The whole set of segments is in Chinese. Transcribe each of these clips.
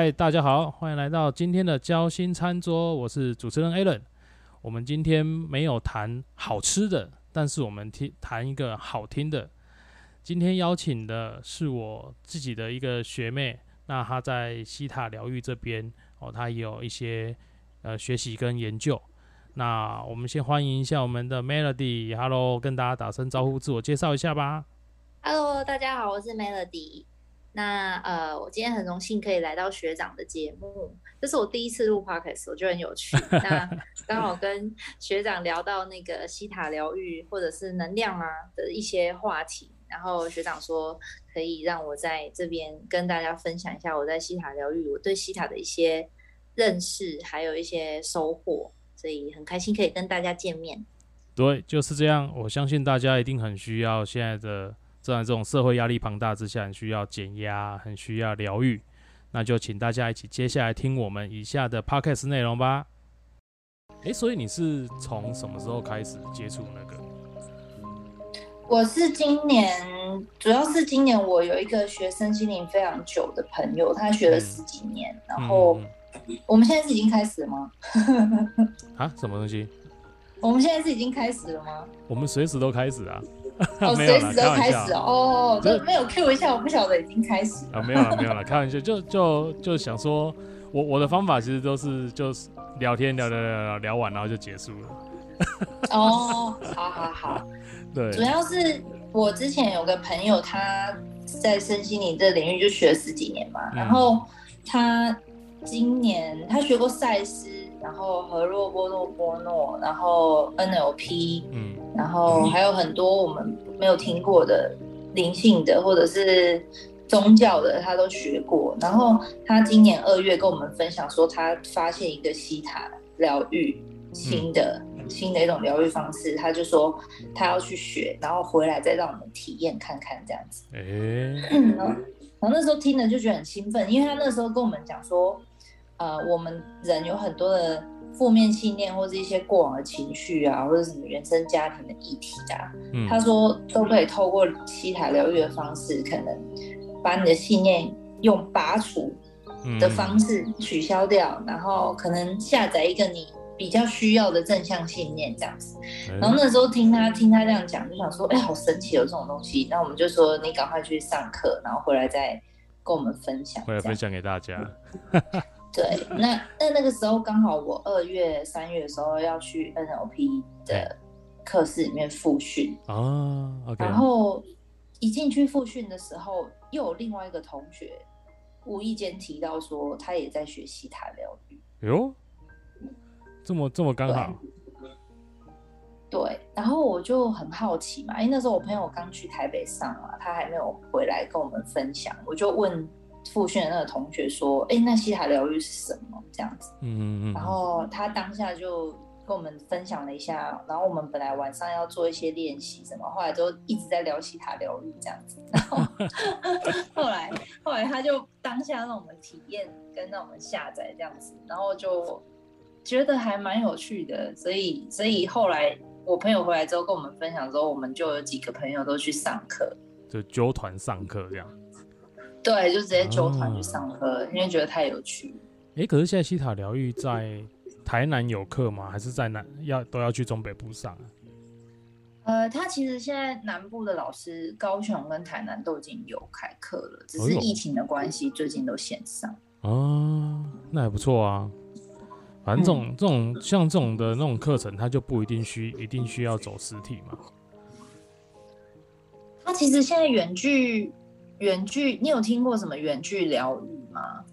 嗨，大家好，欢迎来到今天的交心餐桌，我是主持人 Alan。我们今天没有谈好吃的，但是我们听谈一个好听的。今天邀请的是我自己的一个学妹，那她在西塔疗愈这边哦，她也有一些呃学习跟研究。那我们先欢迎一下我们的 Melody，Hello，跟大家打声招呼，自我介绍一下吧。Hello，大家好，我是 Melody。那呃，我今天很荣幸可以来到学长的节目，这是我第一次录 podcast，我觉得很有趣。那刚好跟学长聊到那个西塔疗愈或者是能量啊的一些话题，然后学长说可以让我在这边跟大家分享一下我在西塔疗愈我对西塔的一些认识，还有一些收获，所以很开心可以跟大家见面。对，就是这样。我相信大家一定很需要现在的。在这种社会压力庞大之下，很需要减压，很需要疗愈。那就请大家一起接下来听我们以下的 podcast 内容吧。诶，所以你是从什么时候开始接触那个？我是今年，主要是今年我有一个学生心灵非常久的朋友，他学了十几年，嗯、然后我们现在是已经开始了吗？啊，什么东西？我们现在是已经开始了吗？我们随时都开始啊。哦，随时都开始哦，就没有 Q 一下，我不晓得已经开始啊，没有了，没有了，开玩笑，就就就想说，我我的方法其实都是就是聊天聊聊聊聊聊完，然后就结束了。哦，好好好，对，主要是我之前有个朋友，他在身心灵这领域就学了十几年嘛，嗯、然后他今年他学过赛斯。然后和洛波诺波诺，然后 NLP，嗯，然后还有很多我们没有听过的灵性的或者是宗教的，他都学过。然后他今年二月跟我们分享说，他发现一个西塔疗愈新的、嗯、新的一种疗愈方式，他就说他要去学，然后回来再让我们体验看看这样子。哎、欸，然后那时候听了就觉得很兴奋，因为他那时候跟我们讲说。呃，我们人有很多的负面信念，或者一些过往的情绪啊，或者什么原生家庭的议题啊，嗯、他说都可以透过七塔疗愈的方式，可能把你的信念用拔除的方式取消掉，嗯、然后可能下载一个你比较需要的正向信念这样子。然后那时候听他听他这样讲，就想说，哎、欸，好神奇有这种东西。那我们就说，你赶快去上课，然后回来再跟我们分享，回来分享给大家。对，那那那个时候刚好我二月、三月的时候要去 NLP 的课室里面复训啊，OK。然后一进去复训的时候，又有另外一个同学无意间提到说，他也在学习塔疗愈。哟，这么这么刚好。对，然后我就很好奇嘛，因为那时候我朋友刚去台北上嘛，他还没有回来跟我们分享，我就问。复训的那个同学说：“哎，那西塔疗愈是什么？”这样子，嗯嗯嗯。然后他当下就跟我们分享了一下，然后我们本来晚上要做一些练习，什么，后来都一直在聊西塔疗愈这样子。然后 后来后来他就当下让我们体验，跟让我们下载这样子，然后就觉得还蛮有趣的，所以所以后来我朋友回来之后跟我们分享之后，我们就有几个朋友都去上课，就揪团上课这样。对，就直接揪团去上课，啊、因为觉得太有趣。哎、欸，可是现在西塔疗愈在台南有课吗？还是在南要都要去中北部上啊？呃，他其实现在南部的老师，高雄跟台南都已经有开课了，只是疫情的关系，最近都线上。哦，那还不错啊。反正这种、嗯、这种像这种的那种课程，它就不一定需一定需要走实体嘛。他其实现在远距。远距，你有听过什么远距疗愈吗？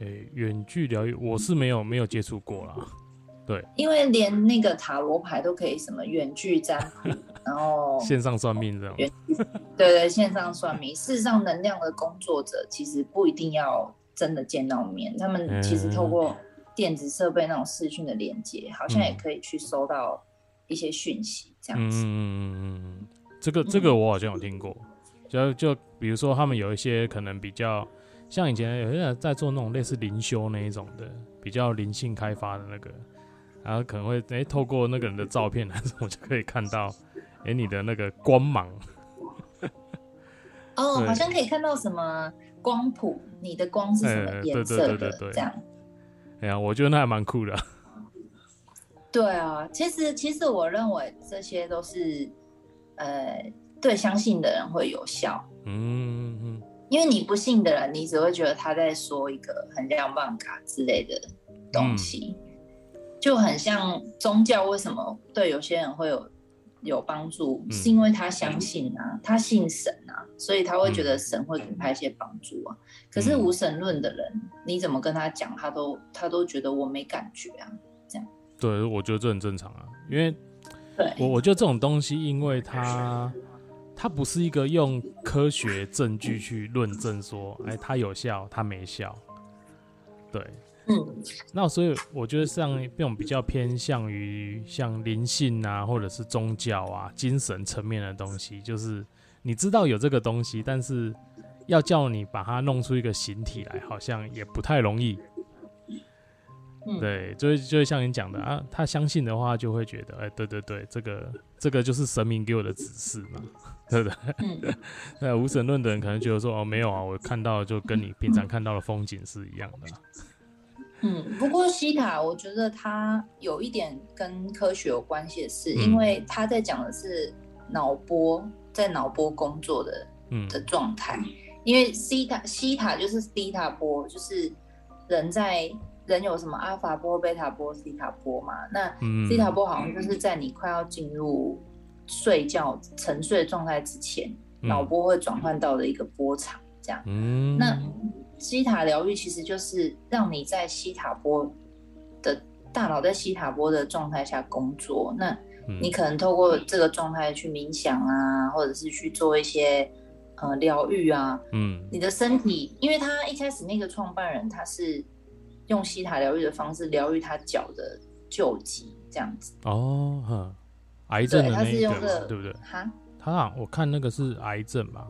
诶、欸，远距疗愈我是没有没有接触过啦。对，因为连那个塔罗牌都可以什么远距占卜，然后 线上算命这种。远对对，线上算命。事实上，能量的工作者其实不一定要真的见到面，他们其实透过电子设备那种视讯的连接，好像也可以去收到一些讯息，这样子。嗯嗯嗯嗯，这个这个我好像有听过。就就比如说，他们有一些可能比较像以前有些人在做那种类似灵修那一种的，比较灵性开发的那个，然后可能会诶、欸、透过那个人的照片，我就可以看到诶、欸、你的那个光芒。哦，好像可以看到什么光谱，你的光是什么颜哎对对色的对对对这样。哎呀，我觉得那还蛮酷的。对啊，其实其实我认为这些都是呃对相信的人会有效，嗯嗯因为你不信的人，你只会觉得他在说一个很亮棒卡之类的东西，就很像宗教为什么对有些人会有有帮助，嗯是因为他相信啊，他信神啊，所以他会觉得神会给他一些帮助啊。可是嗯无神论的人，你怎么跟他讲，他都他都觉得我没感觉啊。这样对，我觉得这很正常啊，因为对，我我觉得这种东西，因为它它不是一个用科学证据去论证说，哎，它有效，它没效。对，嗯那所以我觉得像这种比较偏向于像灵性啊，或者是宗教啊、精神层面的东西，就是你知道有这个东西，但是要叫你把它弄出一个形体来，好像也不太容易。嗯，对，就会就会像你讲的啊，他相信的话，就会觉得，哎，对对对，这个这个就是神明给我的指示嘛，对不对？嗯 那无神论的人可能觉得说，哦，没有啊，我看到就跟你平常看到的风景是一样的啊。嗯。不过西塔，我觉得他有一点跟科学有关系的是，嗯因为他在讲的是脑波在脑波工作的嗯的状态，因为西塔西塔就是西塔波，就是人在人有什么阿法波、贝塔波、西塔波嘛。那嗯西塔波好像就是在你快要进入睡觉沉睡状态之前，嗯脑波会转换到的一个波长，这样。嗯，那西塔疗愈其实就是让你在西塔波的大脑在西塔波的状态下工作，那嗯你可能透过这个状态去冥想啊，或者是去做一些呃疗愈啊，嗯你的身体，因为他一开始那个创办人他是用西塔疗愈的方式疗愈他脚的旧疾，这样子。哦，哼，癌症对，他的那一个嘛，是用这对不对？哈，他好我看那个是癌症吧？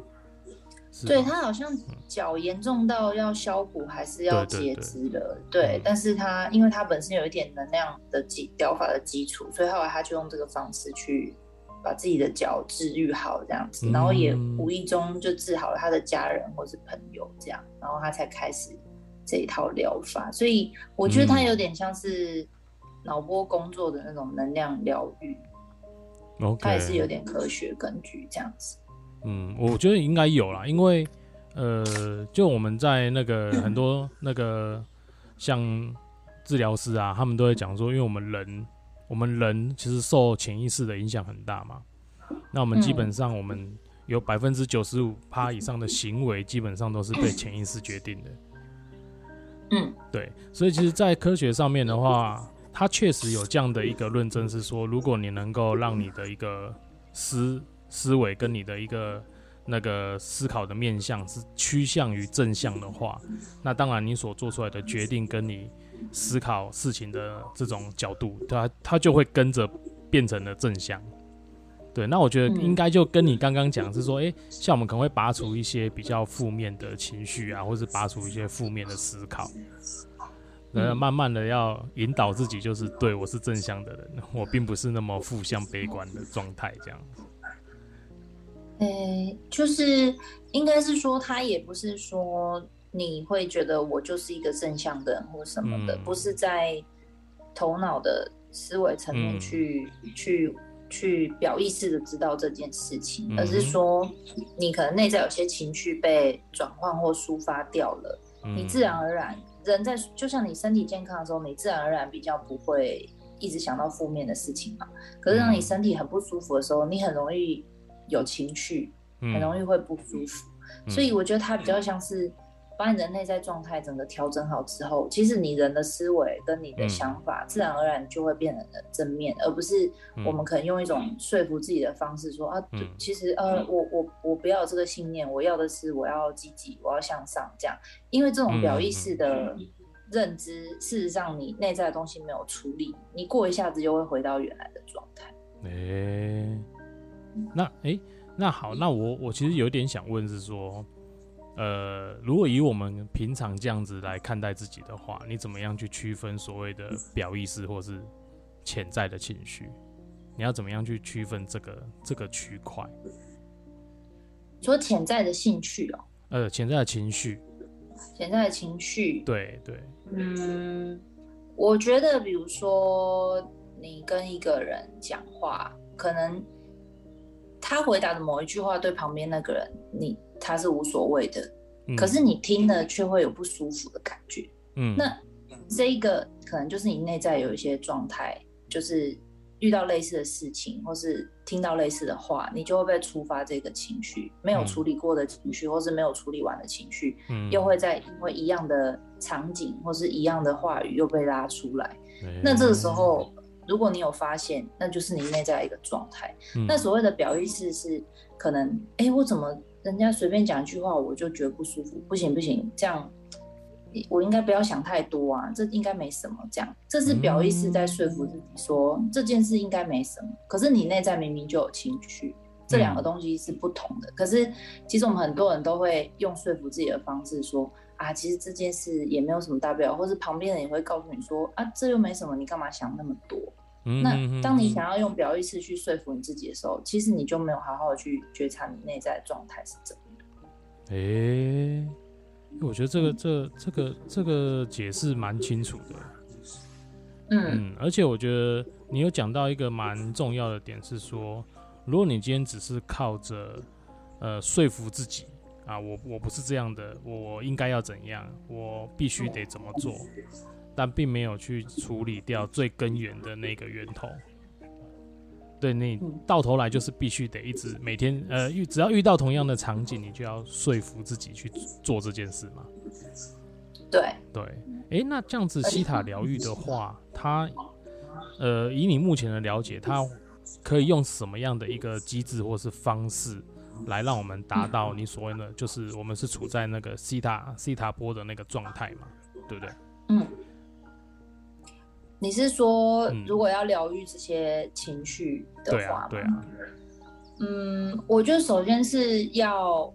对他好像脚严重到要削骨还是要截对对对肢的，对嗯但是他因为他本身有一点能量的基疗法的基础，所以后来他就用这个方式去把自己的脚治愈好，这样子，然后也嗯无意中就治好了他的家人或是朋友，这样，然后他才开始这一套疗法。所以我觉得他嗯有点像是脑波工作的那种能量疗愈，OK，它也是有点科学根据这样子。嗯，我觉得应该有啦，因为呃，就我们在那个 很多那个像治疗师啊，他们都会讲说，因为我们人，我们人其实受潜意识的影响很大嘛。那我们基本上，我们有百分之九十五趴以上的行为，基本上都是被潜意识决定的。嗯对，所以其实，在科学上面的话，它确实有这样的一个论证，是说，如果你能够让你的一个思思维跟你的一个那个思考的面向是趋向于正向的话，那当然你所做出来的决定跟你思考事情的这种角度，它它就会跟着变成了正向。对，那我觉得嗯。应该就跟你刚刚讲是说，诶，像我们可能会拔除一些比较负面的情绪啊，或是拔除一些负面的思考，然后嗯。慢慢的要引导自己，就是对我是正向的人，我并不是那么负向悲观的状态，这样。诶，就是应该是说，他也不是说你会觉得我就是一个正向的人或什么的，嗯。不是在头脑的思维层面嗯。去、去去表意识的知道这件事情，嗯而是说你可能内在有些情绪被转换或抒发掉了，嗯你自然而然人在就像你身体健康的时候，你自然而然比较不会一直想到负面的事情嘛。可是当你嗯。身体很不舒服的时候，你很容易有情绪，嗯很容易会不舒服。所以我觉得它比较像是把你的内在状态整个调整好之后，其实你人的思维跟你的嗯。想法，自然而然就会变得正面，而不是嗯。我们可能用一种说服自己的方式说啊，其实呃，我我我不要这个信念，我要的是我要积极，我要向上这样。因为这种表意识的认知，事实上你内在的东西没有处理，你过一下子就会回到原来的状态。诶、那诶、那好，那我我其实有点想问是说，呃，如果以我们平常这样子来看待自己的话，你怎么样去区分所谓的表意识或是潜在的情绪？你要怎么样去区分这个这个区块？说潜在的兴趣哦，呃，潜在的情绪，潜在的情绪，对对，嗯，我觉得比如说你跟一个人讲话，可能他回答的某一句话对旁边那个人，你他是无所谓的，嗯可是你听了却会有不舒服的感觉。嗯，那这一个可能就是你内在有一些状态，就是遇到类似的事情，或是听到类似的话，你就会被触发这个情绪，没有嗯处理过的情绪，或是没有处理完的情绪，嗯又会在因为一样的场景或是一样的话语又被拉出来。哎那这个时候，如果你有发现，那就是你内在一个状态。嗯那所谓的表意识是可能，哎，我怎么人家随便讲一句话，我就觉得不舒服，不行不行，这样我应该不要想太多啊，这应该没什么。这样，这是表意识在说服自己说、这件事应该没什么，可是你内在明明就有情绪。这两个东西是不同的，可是其实我们很多人都会用说服自己的方式说啊，其实这件事也没有什么大不了，或是旁边人也会告诉你说啊，这又没什么，你干嘛想那么多？那当你嗯想要用表意识去说服你自己的时候，其实你就没有好好的去觉察你内在的状态是怎么样。诶，我觉得这个这这个这个解释蛮清楚的。嗯嗯，而且我觉得你有讲到一个蛮重要的点是说，如果你今天只是靠着呃说服自己啊，我我不是这样的，我应该要怎样，我必须得怎么做，但并没有去处理掉最根源的那个源头。对你嗯到头来就是必须得一直每天呃遇只要遇到同样的场景，你就要说服自己去做这件事嘛。对，对，诶，那这样子西塔疗愈的话，它呃，以你目前的了解，它可以用什么样的一个机制或是方式来让我们达到你所谓的，就是我们是处在那个西塔西塔波的那个状态嘛，对不对？嗯。你是说嗯，如果要疗愈这些情绪的对话对？，啊对啊，嗯，我觉得首先是要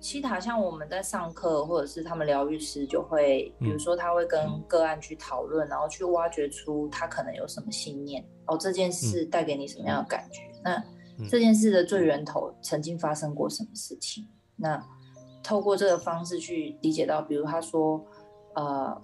西塔，像我们在上课，或者是他们疗愈师就会，比如嗯。说他会跟个案去讨论，然后去挖掘出他可能有什么信念，哦，这件事带给你什么样的感觉？那嗯。这件事的最源头曾经发生过什么事情？那透过这个方式去理解到，比如他说，呃，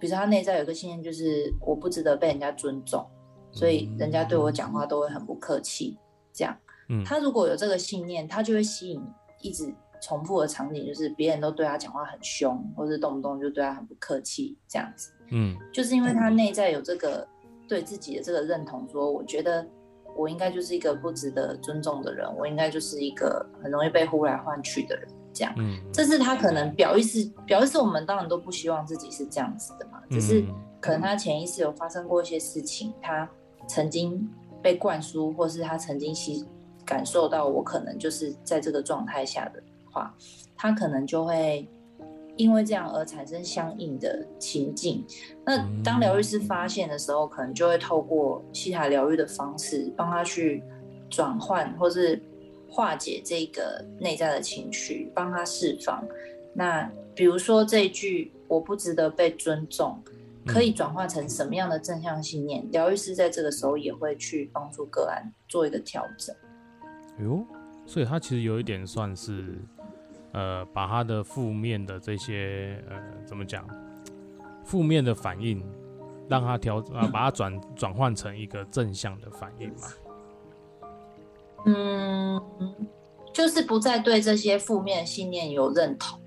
比如说他内在有个信念，就是我不值得被人家尊重，所以人家对我讲话都会很不客气，这样。嗯他如果有这个信念，他就会吸引一直重复的场景，就是别人都对他讲话很凶，或是动不动就对他很不客气这样子。嗯就是因为他内在有这个对自己的这个认同，说我觉得我应该就是一个不值得尊重的人，我应该就是一个很容易被呼来唤去的人，这样。嗯，这是他可能表意识，表意识我们当然都不希望自己是这样子的嘛，只是嗯可能他潜意识有发生过一些事情，他曾经被灌输，或是他曾经吸感受到我可能就是在这个状态下的话，他可能就会因为这样而产生相应的情境。那当疗愈师发现的时候，可能就会透过西塔疗愈的方式，帮他去转换或是化解这个内在的情绪，帮他释放。那比如说这一句“我不值得被尊重”，可以转化成什么样的正向信念？疗愈师在这个时候也会去帮助个案做一个调整。哟，所以他其实有一点算是，呃，把他的负面的这些呃，怎么讲，负面的反应，让他调啊，把它转转换成一个正向的反应嘛。嗯，就是不再对这些负面信念有认同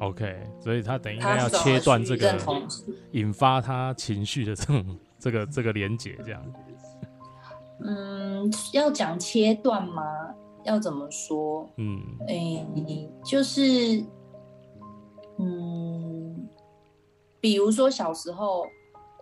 ，OK，所以他等于应他该要切断这个认同引发他情绪的这种这个这个连结，这样。嗯，要讲切断吗？要怎么说？嗯诶、就是，嗯，比如说小时候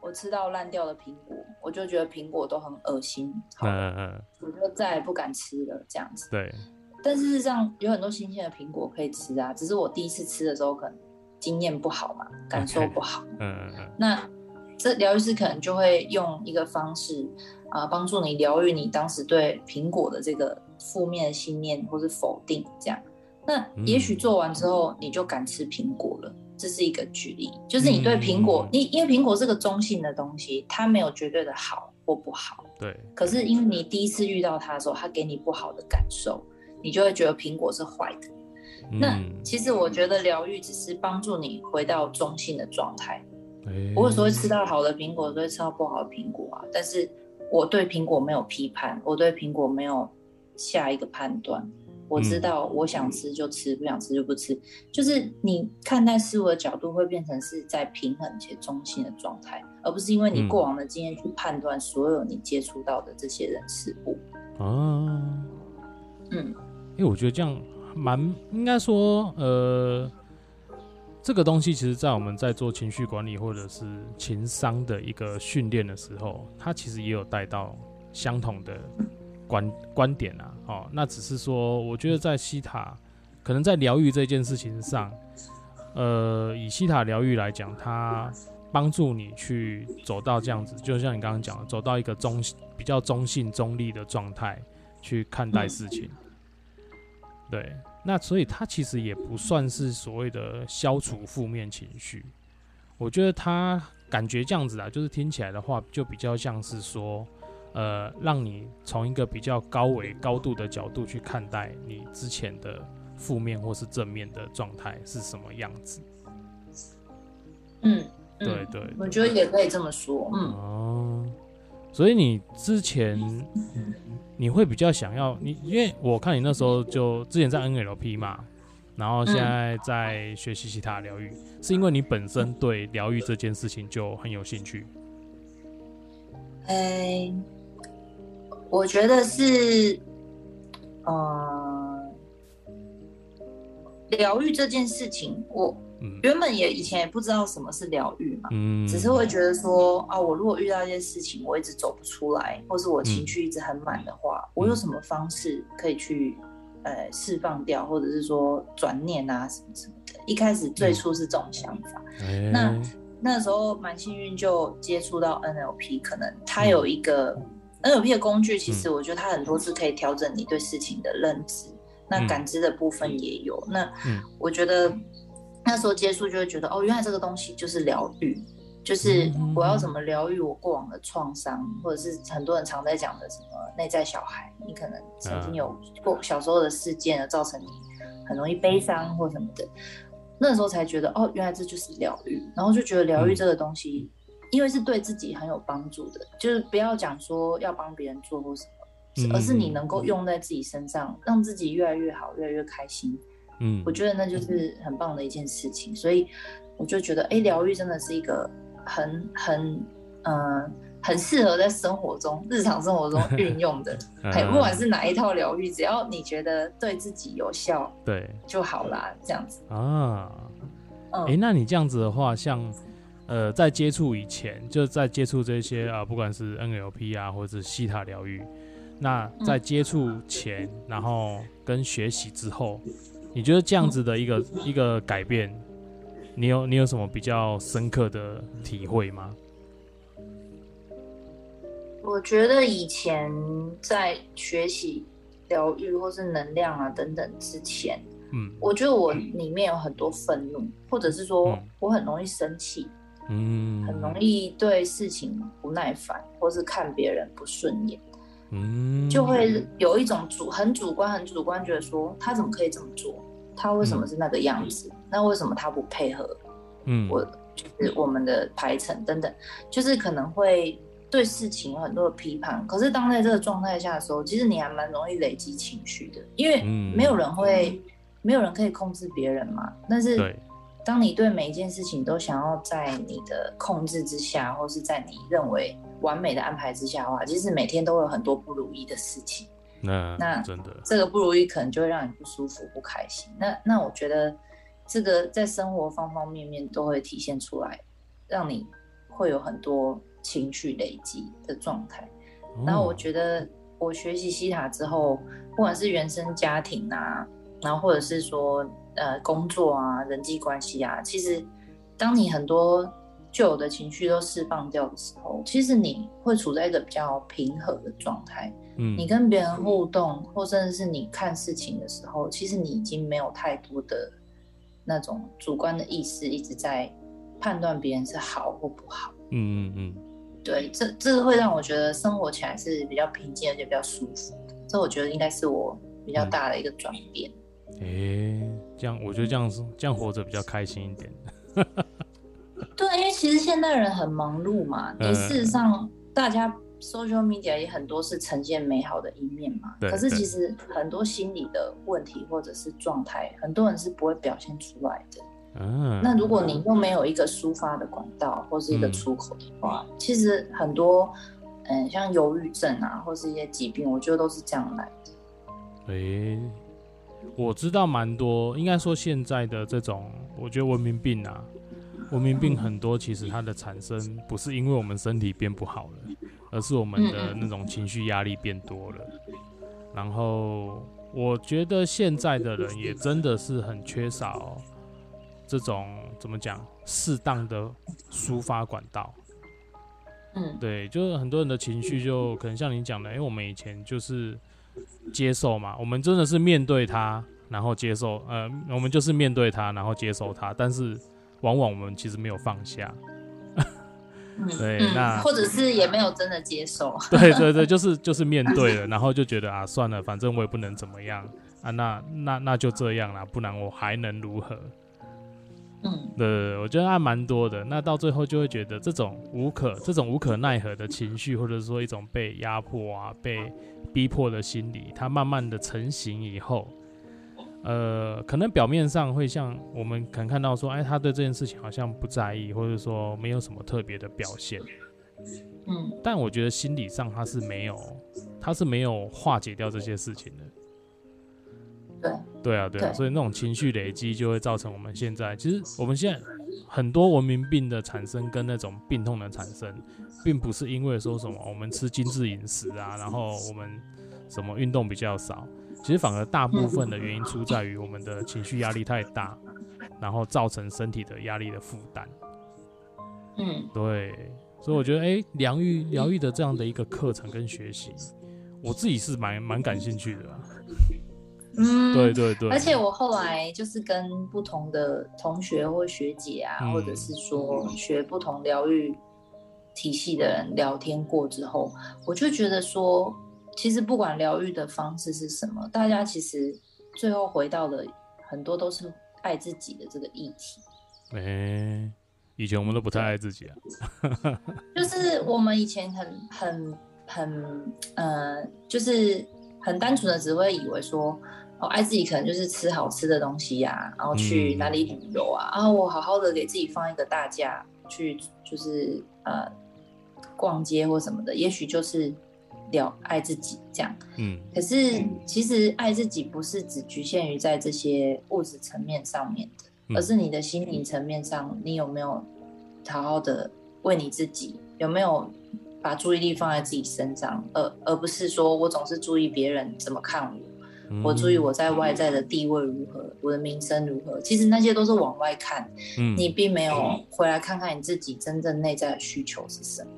我吃到烂掉的苹果，我就觉得苹果都很恶心，好了，嗯嗯，我就再也不敢吃了，这样子。对，但事实上有很多新鲜的苹果可以吃啊，只是我第一次吃的时候可能经验不好嘛，感受不好。嗯嗯嗯那这疗愈师可能就会用一个方式啊、帮助你疗愈你当时对苹果的这个负面的信念或是否定，这样。那也许做完之后你就敢吃苹果了，这是一个举例，就是你对苹果，嗯你因为苹果是个中性的东西，它没有绝对的好或不好。对，可是因为你第一次遇到它的时候，它给你不好的感受，你就会觉得苹果是坏的。那嗯其实我觉得疗愈只是帮助你回到中性的状态。诶我有时候会吃到好的苹果，有时候会吃到不好的苹果啊。但是我对苹果没有批判，我对苹果没有下一个判断。我知道我想吃就吃，不想吃就不吃。就是你看待事物的角度会变成是在平衡且中性的状态，而不是因为你嗯过往的经验去判断所有你接触到的这些人事物。啊，嗯因为我觉得这样蛮应该说，呃，这个东西其实，在我们在做情绪管理或者是情商的一个训练的时候，它其实也有带到相同的观观点啊。哦，那只是说，我觉得在西塔，可能在疗愈这件事情上，呃，以西塔疗愈来讲，它帮助你去走到这样子，就像你刚刚讲的，走到一个中比较中性中立的状态去看待事情。对，那所以它其实也不算是所谓的消除负面情绪。我觉得它感觉这样子啊，就是听起来的话，就比较像是说，呃，让你从一个比较高维、高度的角度去看待你之前的负面或是正面的状态是什么样子。嗯，对嗯对我觉得也可以这么说。嗯，哦，所以你之前你会比较想要你，因为我看你那时候就之前在 NLP 嘛，然后现在在学习其他疗愈，是因为你本身对疗愈这件事情就很有兴趣。哎，我觉得是，呃，疗愈这件事情，我嗯。原本也以前也不知道什么是疗愈嘛，嗯，只是会觉得说啊，我如果遇到一件事情，我一直走不出来，或是我情绪一直很满的话，我有什么方式可以去呃释放掉，或者是说转念啊什么什么的。一开始最初是这种想法，哎。那那时候蛮幸运就接触到 NLP，可能它有一个、NLP 的工具，其实我觉得它很多是可以调整你对事情的认知，那感知的部分也有。那嗯。我觉得那时候接触就会觉得，哦，原来这个东西就是疗愈，就是我要怎么疗愈我过往的创伤，或者是很多人常在讲的什么内在小孩，你可能曾经有过小时候的事件而造成你很容易悲伤或什么的。那时候才觉得哦，原来这就是疗愈，然后就觉得疗愈这个东西，因为是对自己很有帮助的，就是不要讲说要帮别人做或什么，而是你能够用在自己身上，让自己越来越好，越来越开心。嗯我觉得那就是很棒的一件事情，所以我就觉得，哎，疗愈真的是一个很很嗯、呃很适合在生活中、日常生活中运用的。哎，不管是哪一套疗愈，只要你觉得对自己有效对就好啦，这样子。啊，嗯，哎、那你这样子的话，像呃，在接触以前，就在接触这些啊、呃不管是 NLP 啊，或者是西塔疗愈，那在接触前，然后跟学习之后，你觉得这样子的一个、一个改变，你有你有什么比较深刻的体会吗？我觉得以前在学习疗愈或是能量啊等等之前，嗯。我觉得我里面有很多愤怒，或者是说嗯。我很容易生气，嗯，很容易对事情不耐烦，或是看别人不顺眼，嗯，就会有一种主很主观、很主观，觉得说他怎么可以这么做？他为什么是那个样子？那为什么他不配合嗯我？就是我们的排程等等，就是可能会对事情有很多的批判。可是当在这个状态下的时候，其实你还蛮容易累积情绪的，因为嗯没有人会，没有人可以控制别人嘛。但是对，当你对每一件事情都想要在你的控制之下，或是在你认为完美的安排之下的话，其实每天都会有很多不如意的事情。那那真的，这个不如意可能就会让你不舒服、不开心。那那我觉得这个在生活方方面面都会体现出来，让你会有很多情绪累积的状态。然后我，觉得我学习西塔之后，不管是原生家庭啊，然后或者是说呃工作啊、人际关系啊，其实当你很多旧有的情绪都释放掉的时候，其实你会处在一个比较平和的状态。嗯你跟别人互动，或甚至是你看事情的时候，其实你已经没有太多的那种主观的意识，一直在判断别人是好或不好。嗯嗯嗯，对，这这会让我觉得生活起来是比较平静，而且比较舒服的。这我觉得应该是我比较大的一个转变。诶、这样我觉得这样是这样活着比较开心一点。对，因为其实现代人很忙碌嘛，你事实上大家 social media 也很多是呈现美好的一面嘛，对可是其实很多心理的问题或者是状态，很多人是不会表现出来的。嗯，那如果你又没有一个抒发的管道或是一个嗯出口的话，其实很多，嗯，像忧郁症啊，或是一些疾病，我觉得都是这样来的。诶、我知道蛮多，应该说现在的这种，我觉得文明病啊，文明病很多，其实它的产生不是因为我们身体变不好了，而是我们的那种情绪压力变多了。然后我觉得现在的人也真的是很缺少这种怎么讲适当的抒发管道。嗯对，就是很多人的情绪就可能像你讲的，因为我们以前就是接受嘛，我们真的是面对它，然后接受，呃，我们就是面对它，然后接受它，但是往往我们其实没有放下。嗯，对嗯那或者是也没有真的接受。对对对，就是就是面对了，然后就觉得啊，算了，反正我也不能怎么样啊，那那那就这样啦，不然我还能如何？嗯对，我觉得还蛮多的。那到最后就会觉得这种无可、这种无可奈何的情绪，或者说一种被压迫啊、被逼迫的心理，它慢慢的成型以后，呃，可能表面上会像我们可能看到说，哎，他对这件事情好像不在意，或者说没有什么特别的表现。嗯但我觉得心理上他是没有，他是没有化解掉这些事情的。对，对啊，对啊，对。所以那种情绪累积就会造成我们现在，其实我们现在很多文明病的产生跟那种病痛的产生，并不是因为说什么我们吃精致饮食啊，然后我们什么运动比较少，其实反而大部分的原因出在于我们的情绪压力太大，然后造成身体的压力的负担。嗯。对，所以我觉得，哎、疗愈疗愈的这样的一个课程跟学习，我自己是蛮蛮感兴趣的啊、嗯，对对对，而且我后来就是跟不同的同学或学姐啊，嗯或者是说学不同疗愈体系的人聊天过之后，我就觉得说，其实不管疗愈的方式是什么，大家其实最后回到的很多都是爱自己的这个议题。哎、以前我们都不太爱自己啊。就是我们以前很很很呃，就是很单纯的只会以为说，哦，爱自己可能就是吃好吃的东西呀、然后去嗯。哪里旅游啊，然后我好好的给自己放一个大假，去就是呃逛街或什么的，也许就是了爱自己这样。嗯。可是其实爱自己不是只局限于在这些物质层面上面的，嗯。而是你的心理层面上，你有没有好好的为你自己，有没有把注意力放在自己身上，而而不是说我总是注意别人怎么看我，嗯我注意我在外在的地位如何，我的名声如何，其实那些都是往外看，嗯你并没有回来看看你自己真正内在的需求是什么。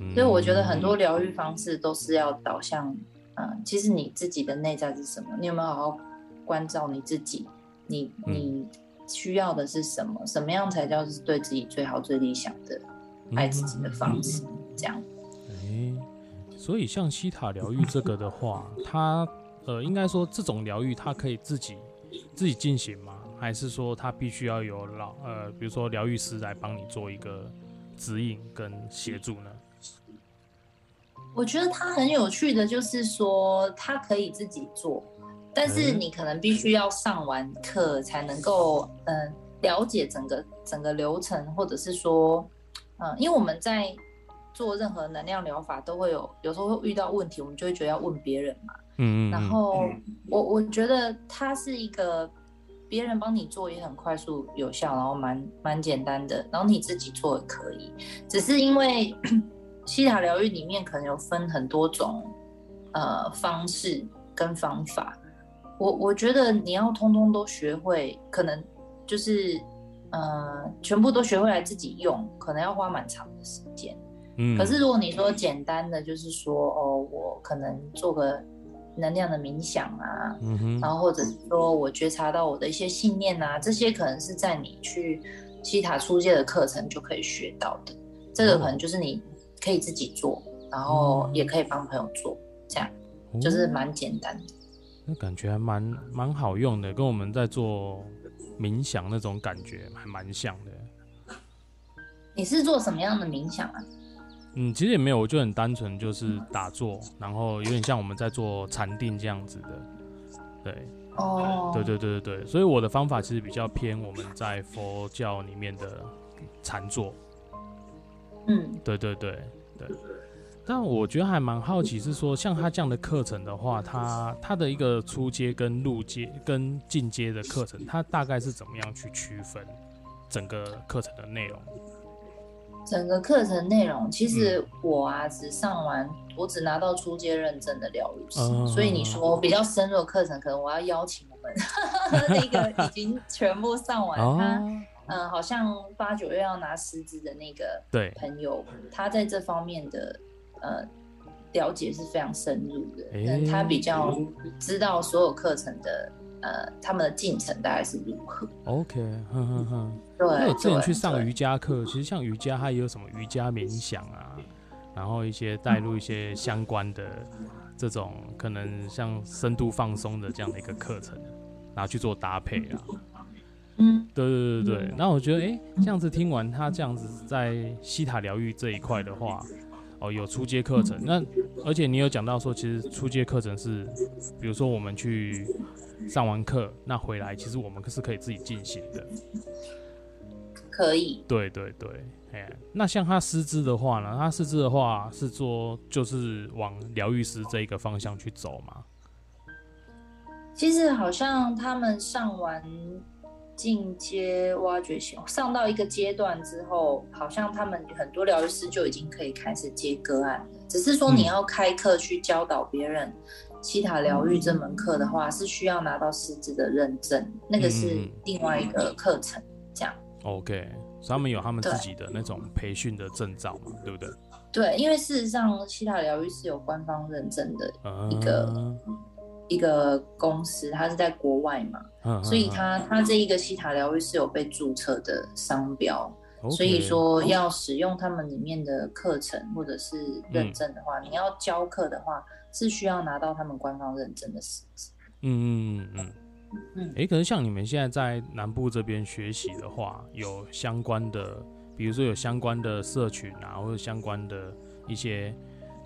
嗯所以我觉得很多疗愈方式都是要导向，嗯，其实你自己的内在是什么？你有没有好好关照你自己？你嗯你需要的是什么？什么样才叫是对自己最好、最理想的爱自己的方式？这样，诶，所以像西塔疗愈这个的话，它呃，应该说这种疗愈它可以自己自己进行吗？还是说它必须要有老呃，比如说疗愈师来帮你做一个指引跟协助呢？我觉得它很有趣的，就是说它可以自己做，但是嗯你可能必须要上完课才能够嗯了解整个整个流程，或者是说嗯，因为我们在做任何能量疗法都会有有时候会遇到问题，我们就会觉得要问别人嘛。嗯嗯，然后我我觉得它是一个别人帮你做也很快速有效，然后蛮蛮简单的，然后你自己做也可以，只是因为 西塔疗愈里面可能有分很多种呃方式跟方法，我我觉得你要通通都学会，可能就是呃全部都学会来自己用，可能要花蛮长的时间。嗯，可是如果你说简单的，就是说哦，我可能做个能量的冥想啊，然后或者是说我觉察到我的一些信念啊，这些可能是在你去西塔出界的课程就可以学到的。这个可能就是你可以自己做，然后也可以帮朋友做，这样就是哦蛮简单的。那感觉还蛮蛮好用的，跟我们在做冥想那种感觉还蛮像的。你是做什么样的冥想啊？嗯，其实也没有，我就很单纯，就是打坐，然后有点像我们在做禅定这样子的。对，哦，对对对对对，所以我的方法其实比较偏我们在佛教里面的禅坐。嗯，对对对对。但我觉得还蛮好奇，是说像他这样的课程的话，他他的一个初阶跟入阶跟进阶的课程，他大概是怎么样去区分整个课程的内容？整个课程内容，其实我啊只上完，我只拿到初阶认证的疗愈师，所以你说比较深入的课程，可能我要邀请我们 那个已经全部上完他，嗯，好像八九月要拿师资的那个朋友，他在这方面的。呃，了解是非常深入的，嗯，他比较知道所有课程的呃他们的进程大概是如何。OK，哼哼哼，对。那我之前去上瑜伽课，其实像瑜伽，它也有什么瑜伽冥想啊，然后一些带入一些相关的这种可能像深度放松的这样的一个课程，然后去做搭配啊。嗯，对对对对。那我觉得，哎，这样子听完他这样子在西塔疗愈这一块的话。哦，有初阶课程，那而且你有讲到说，其实初阶课程是，比如说我们去上完课，那回来其实我们是可以自己进行的，可以。对对对，哎，那像他师资的话呢，他师资的话是做就是往疗愈师这一个方向去走嘛？其实好像他们上完。进阶挖掘型上到一个阶段之后，好像他们很多疗愈师就已经可以开始接个案了。只是说你要开课去教导别人西塔疗愈这门课的话，是需要拿到师资的认证，那个是另外一个课程。这样。OK，他们有他们自己的那种培训的证照嘛，对不对？对，因为事实上西塔疗愈是有官方认证的一个。一个公司，它是在国外嘛，所以它它这一个西塔疗愈是有被注册的商标，所以说要使用他们里面的课程或者是认证的话，你要教课的话是需要拿到他们官方认证的师资。嗯嗯嗯嗯。哎，可是像你们现在在南部这边学习的话，有相关的，比如说有相关的社群啊，或者相关的一些。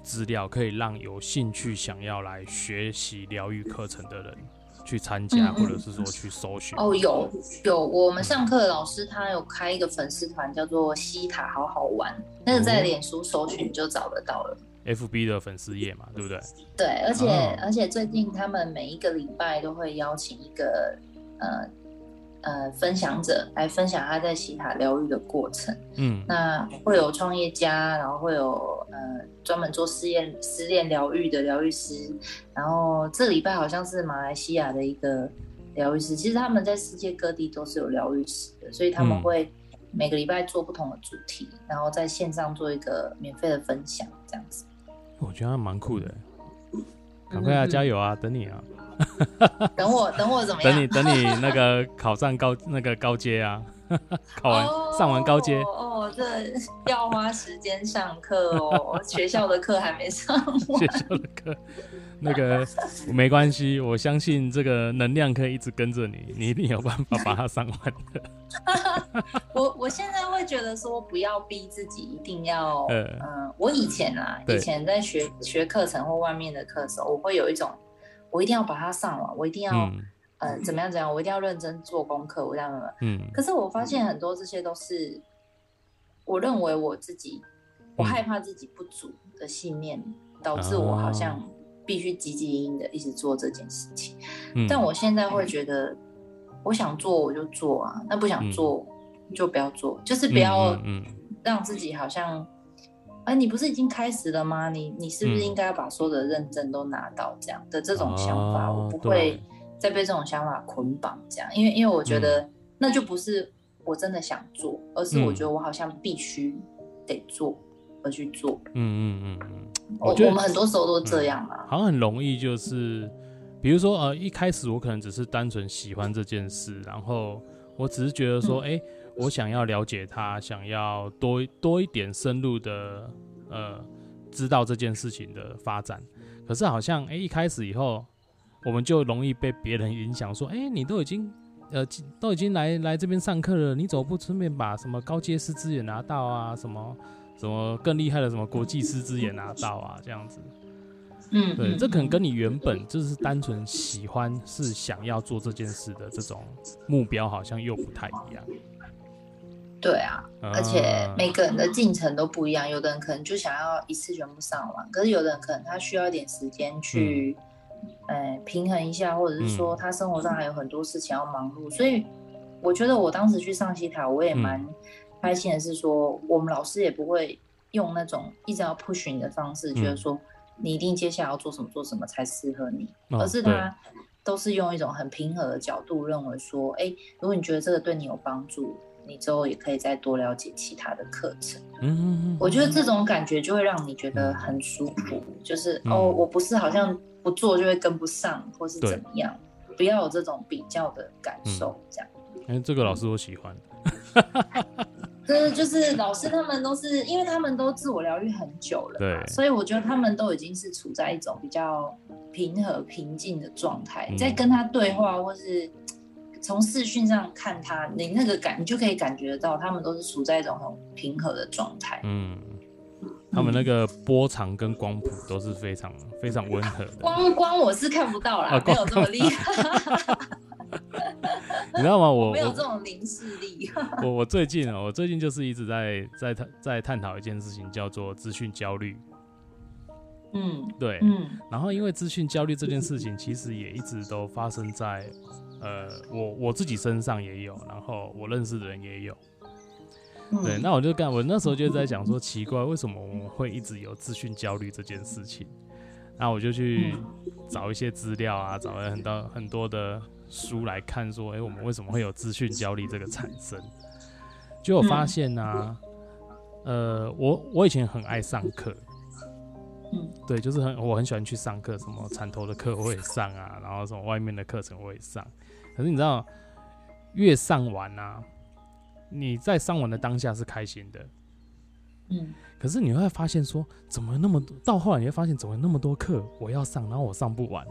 资料可以让有兴趣想要来学习疗愈课程的人去参加，或者是说去搜寻。哦，有有，我们上课的老师他有开一个粉丝团，叫做西塔好好玩，那个在脸书搜寻就找得到了。FB 的粉丝页嘛，对不对？对，而且而且最近他们每一个礼拜都会邀请一个呃。呃，分享者来分享他在西塔疗愈的过程。嗯，那会有创业家，然后会有呃专门做试验失恋疗愈的疗愈师，然后这个礼拜好像是马来西亚的一个疗愈师。其实他们在世界各地都是有疗愈师的，所以他们会每个礼拜做不同的主题，然后在线上做一个免费的分享，这样子。我觉得还蛮酷的，赶快啊，加油啊，等你啊！等我，等我怎么样？等你，等你那个考上高那个高阶啊，考完上完高阶哦，这要花时间上课哦，学校的课还没上完。学校的课那个没关系，我相信这个能量可以一直跟着你，你一定有办法把它上完的。我我现在会觉得说，不要逼自己一定要，嗯，我以前啊，以前在学学课程或外面的课的时候，我会有一种。我一定要把它上完，我一定要，呃，怎么样怎样，我一定要认真做功课，我这样嗯。可是我发现很多这些都是，我认为我自己，我害怕自己不足的信念，导致我好像必须积极应的一直做这件事情。但我现在会觉得，我想做我就做啊，那不想做就不要做，就是不要让自己好像。哎，你不是已经开始了吗？你你是不是应该要把所有的认证都拿到？这样的这种想法，我不会再被这种想法捆绑。这样，因为因为我觉得那就不是我真的想做，而是我觉得我好像必须得做而去做。嗯嗯嗯嗯，我我们很多时候都这样嘛，好像很容易就是，比如说呃，一开始我可能只是单纯喜欢这件事，然后我只是觉得说，哎。我想要了解他，想要多多一点深入的，呃，知道这件事情的发展。可是好像，哎，一开始以后，我们就容易被别人影响，说，哎，你都已经呃都已经来来这边上课了，你怎么不顺便把什么高阶师资也拿到啊？什么什么更厉害的什么国际师资也拿到啊？这样子。嗯，对，这可能跟你原本就是单纯喜欢是想要做这件事的这种目标好像又不太一样。对啊，而且每个人的进程都不一样，有的人可能就想要一次全部上完，可是有的人可能他需要一点时间去，呃，平衡一下，或者是说他生活上还有很多事情要忙碌，所以我觉得我当时去上西塔，我也蛮开心的是说，我们老师也不会用那种一直要 push 你的方式，觉得说。你一定接下来要做什么，做什么才适合你，而是他都是用一种很平和的角度认为说，哎，如果你觉得这个对你有帮助，你之后也可以再多了解其他的课程。嗯，我觉得这种感觉就会让你觉得很舒服，就是哦，我不是好像不做就会跟不上，或是怎么样，不要有这种比较的感受，这样。哎，这个老师我喜欢。就是就是老师他们都是，因为他们都自我疗愈很久了，对，所以我觉得他们都已经是处在一种比较平和平静的状态，在跟他对话或是从视讯上看他，你那个感你就可以感觉得到，他们都是处在一种很平和的状态。嗯，他们那个波长跟光谱都是非常非常温和的。光光我是看不到啦，没有这么厉害。你知道吗？我 没有这种零视力。我我最近啊，我最近就是一直在在探在探讨一件事情，叫做资讯焦虑。嗯，对，嗯。然后因为资讯焦虑这件事情，其实也一直都发生在呃我我自己身上也有，然后我认识的人也有。对，那我就干，我那时候就在讲说，奇怪，为什么我们会一直有资讯焦虑这件事情？那我就去找一些资料啊，找了很多很多的。书来看说，哎，我们为什么会有资讯焦虑这个产生？就我发现呢，呃，我我以前很爱上课，嗯，对，就是很我很喜欢去上课，什么产头的课我也上啊，然后什么外面的课程我也上。可是你知道，越上完啊，你在上完的当下是开心的，嗯，可是你会发现说，怎么那么多？到后来你会发现，怎么那么多课我要上，然后我上不完。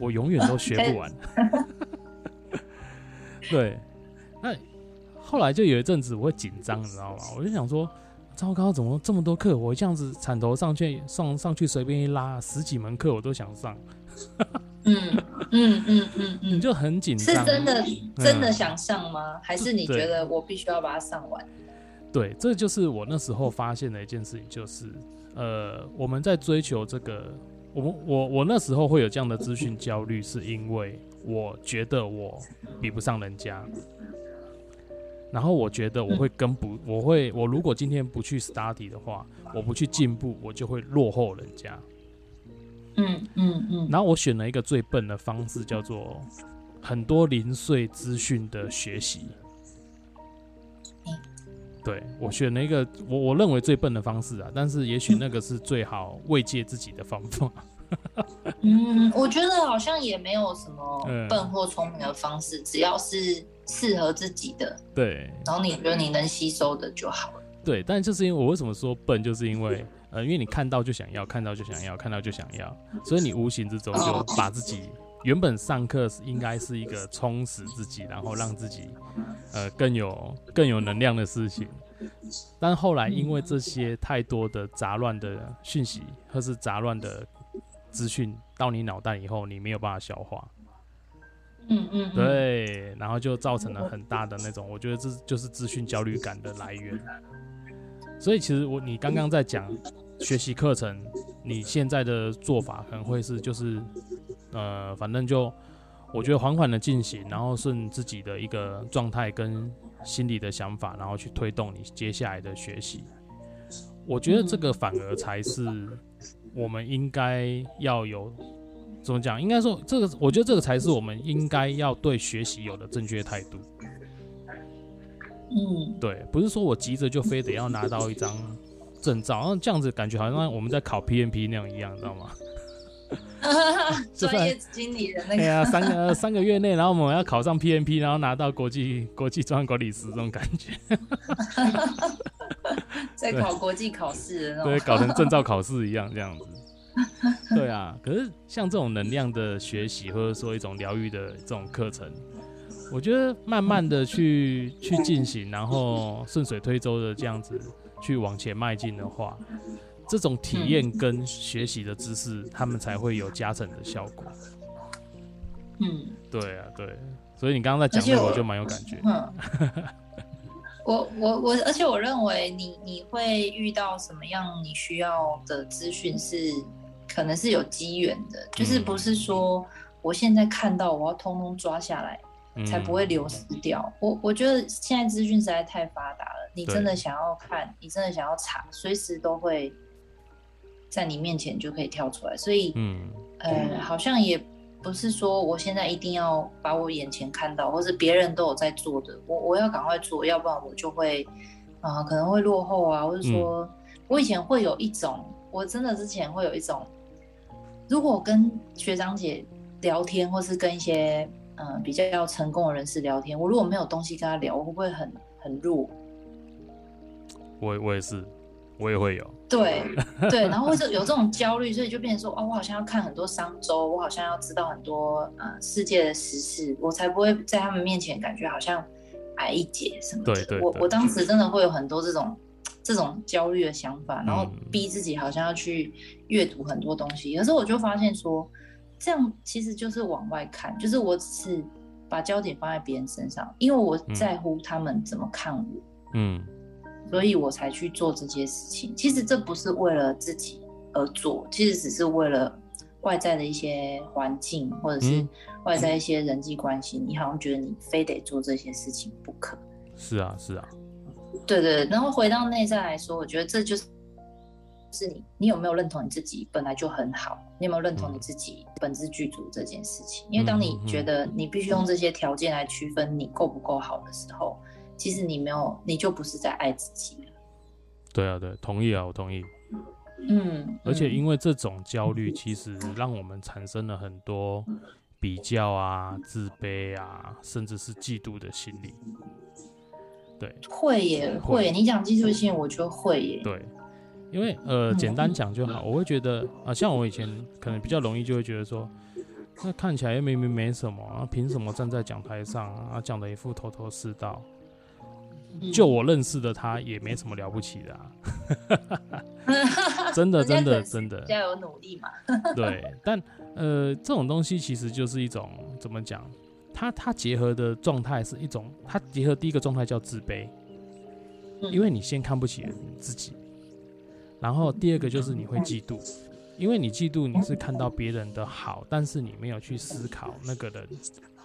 我永远都学不完。对，那后来就有一阵子我会紧张，你知道吗？我就想说，糟糕，怎么这么多课？我这样子铲头上去上上去随便一拉，十几门课我都想上。嗯嗯嗯嗯嗯，就很紧张。是真的真的想上吗？还是你觉得我必须要把它上完？对，这就是我那时候发现的一件事情，就是呃，我们在追求这个。我我我那时候会有这样的资讯焦虑，是因为我觉得我比不上人家，然后我觉得我会跟不，我会我如果今天不去 study 的话，我不去进步，我就会落后人家。嗯嗯嗯。然后我选了一个最笨的方式，叫做很多零碎资讯的学习。对我选了一个我我认为最笨的方式啊，但是也许那个是最好慰藉自己的方法。嗯，我觉得好像也没有什么笨或聪明的方式，只要是适合自己的，对，然后你觉得你能吸收的就好了。对，但就是因为我为什么说笨，就是因为呃，因为你看到就想要，看到就想要，看到就想要，所以你无形之中就把自己。原本上课是应该是一个充实自己，然后让自己呃更有更有能量的事情，但后来因为这些太多的杂乱的讯息或是杂乱的资讯到你脑袋以后，你没有办法消化。嗯嗯，对，然后就造成了很大的那种，我觉得这就是资讯焦虑感的来源。所以其实我你刚刚在讲学习课程，你现在的做法可能会是就是。呃，反正就我觉得缓缓的进行，然后顺自己的一个状态跟心理的想法，然后去推动你接下来的学习。我觉得这个反而才是我们应该要有怎么讲？应该说这个，我觉得这个才是我们应该要对学习有的正确态度。嗯，对，不是说我急着就非得要拿到一张证照，然后这样子感觉好像我们在考 PMP 那样一样，知道吗？专业经理人那个，哎呀，三个三个月内，然后我们要考上 PMP，然后拿到国际国际专业管理师这种感觉，在考国际考试对，搞成证照考试一样这样子。对啊，可是像这种能量的学习，或者说一种疗愈的这种课程，我觉得慢慢的去去进行，然后顺水推舟的这样子去往前迈进的话，这种体验跟学习的知识，他们才会有加成的效果。嗯，对啊，对，所以你刚刚在讲那个，我就蛮有感觉。嗯，我我我，而且我认为你你会遇到什么样你需要的资讯是可能是有机缘的，就是不是说我现在看到我要通通抓下来。才不会流失掉。我我觉得现在资讯实在太发达了，你真的想要看，你真的想要查，随时都会在你面前就可以跳出来。所以，嗯，呃，好像也不是说我现在一定要把我眼前看到，或是别人都有在做的，我我要赶快做，要不然我就会啊可能会落后啊，或者说，我以前会有一种，我真的之前会有一种，如果跟学长姐聊天，或是跟一些。嗯，比较要成功的人士聊天，我如果没有东西跟他聊，我会不会很很弱？我我也是，我也会有。对 对，然后或者有这种焦虑，所以就变成说，哦，我好像要看很多商周，我好像要知道很多呃世界的时事，我才不会在他们面前感觉好像矮一截什么的。对对，我我当时真的会有很多这种这种焦虑的想法，然后逼自己好像要去阅读很多东西，可是我就发现说。这样其实就是往外看，就是我只是把焦点放在别人身上，因为我在乎他们怎么看我，嗯，所以我才去做这些事情。其实这不是为了自己而做，其实只是为了外在的一些环境，或者是外在一些人际关系。你好像觉得你非得做这些事情不可。是啊，是啊，对对。然后回到内在来说，我觉得这就是。是你，你有没有认同你自己本来就很好？你有没有认同你自己本质具足这件事情？因为当你觉得你必须用这些条件来区分你够不够好的时候，其实你没有，你就不是在爱自己了。对啊，对，同意啊，我同意。嗯，而且因为这种焦虑，其实让我们产生了很多比较啊、自卑啊，甚至是嫉妒的心理。对，会耶，会。你讲嫉妒心，我觉得会耶。对。因为呃，简单讲就好。我会觉得啊，像我以前可能比较容易就会觉得说，那看起来明明没什么，啊，凭什么站在讲台上啊，讲的一副头头是道？就我认识的他也没什么了不起的，真的真的真的，加油努力嘛。对，但呃，这种东西其实就是一种怎么讲？它它结合的状态是一种，它结合第一个状态叫自卑，因为你先看不起自己。然后第二个就是你会嫉妒，因为你嫉妒你是看到别人的好，但是你没有去思考那个人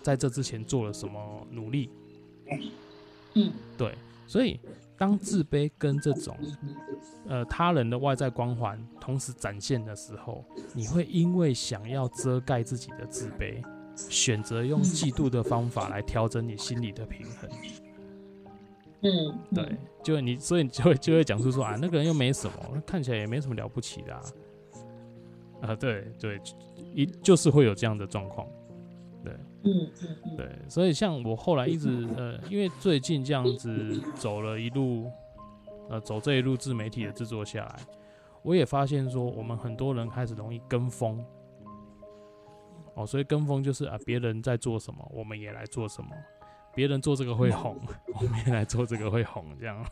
在这之前做了什么努力。嗯，对，所以当自卑跟这种呃他人的外在光环同时展现的时候，你会因为想要遮盖自己的自卑，选择用嫉妒的方法来调整你心里的平衡。嗯，对，就你，所以你就会就会讲出说啊，那个人又没什么，看起来也没什么了不起的，啊，对对，一就是会有这样的状况，对，嗯嗯对，所以像我后来一直呃，因为最近这样子走了一路，呃，走这一路自媒体的制作下来，我也发现说，我们很多人开始容易跟风，哦，所以跟风就是啊，别人在做什么，我们也来做什么。别人做这个会红，我们也来做这个会红，这样。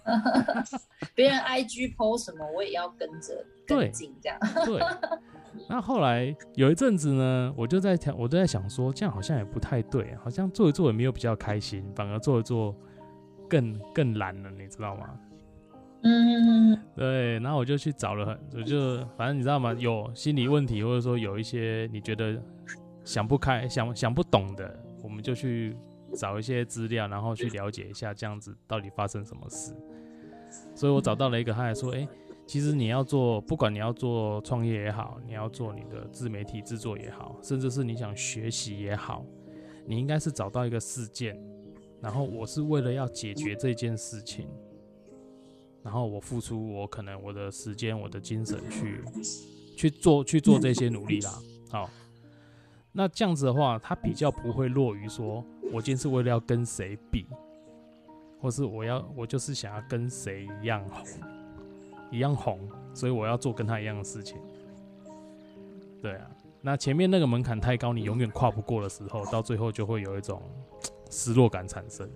别人 IG PO 什么，我也要跟着跟进，这样。对。那后来有一阵子呢，我就在想，我都在想说，这样好像也不太对，好像做一做也没有比较开心，反而做一做更更懒了，你知道吗？嗯。对。然后我就去找了，很，我就反正你知道吗？有心理问题，或者说有一些你觉得想不开、想想不懂的，我们就去。找一些资料，然后去了解一下这样子到底发生什么事。所以我找到了一个，他还说：“哎，其实你要做，不管你要做创业也好，你要做你的自媒体制作也好，甚至是你想学习也好，你应该是找到一个事件，然后我是为了要解决这件事情，然后我付出我可能我的时间、我的精神去去做去做这些努力啦。好，那这样子的话，他比较不会落于说。”我今天是为了要跟谁比，或是我要我就是想要跟谁一样红，一样红，所以我要做跟他一样的事情。对啊，那前面那个门槛太高，你永远跨不过的时候，到最后就会有一种失落感产生。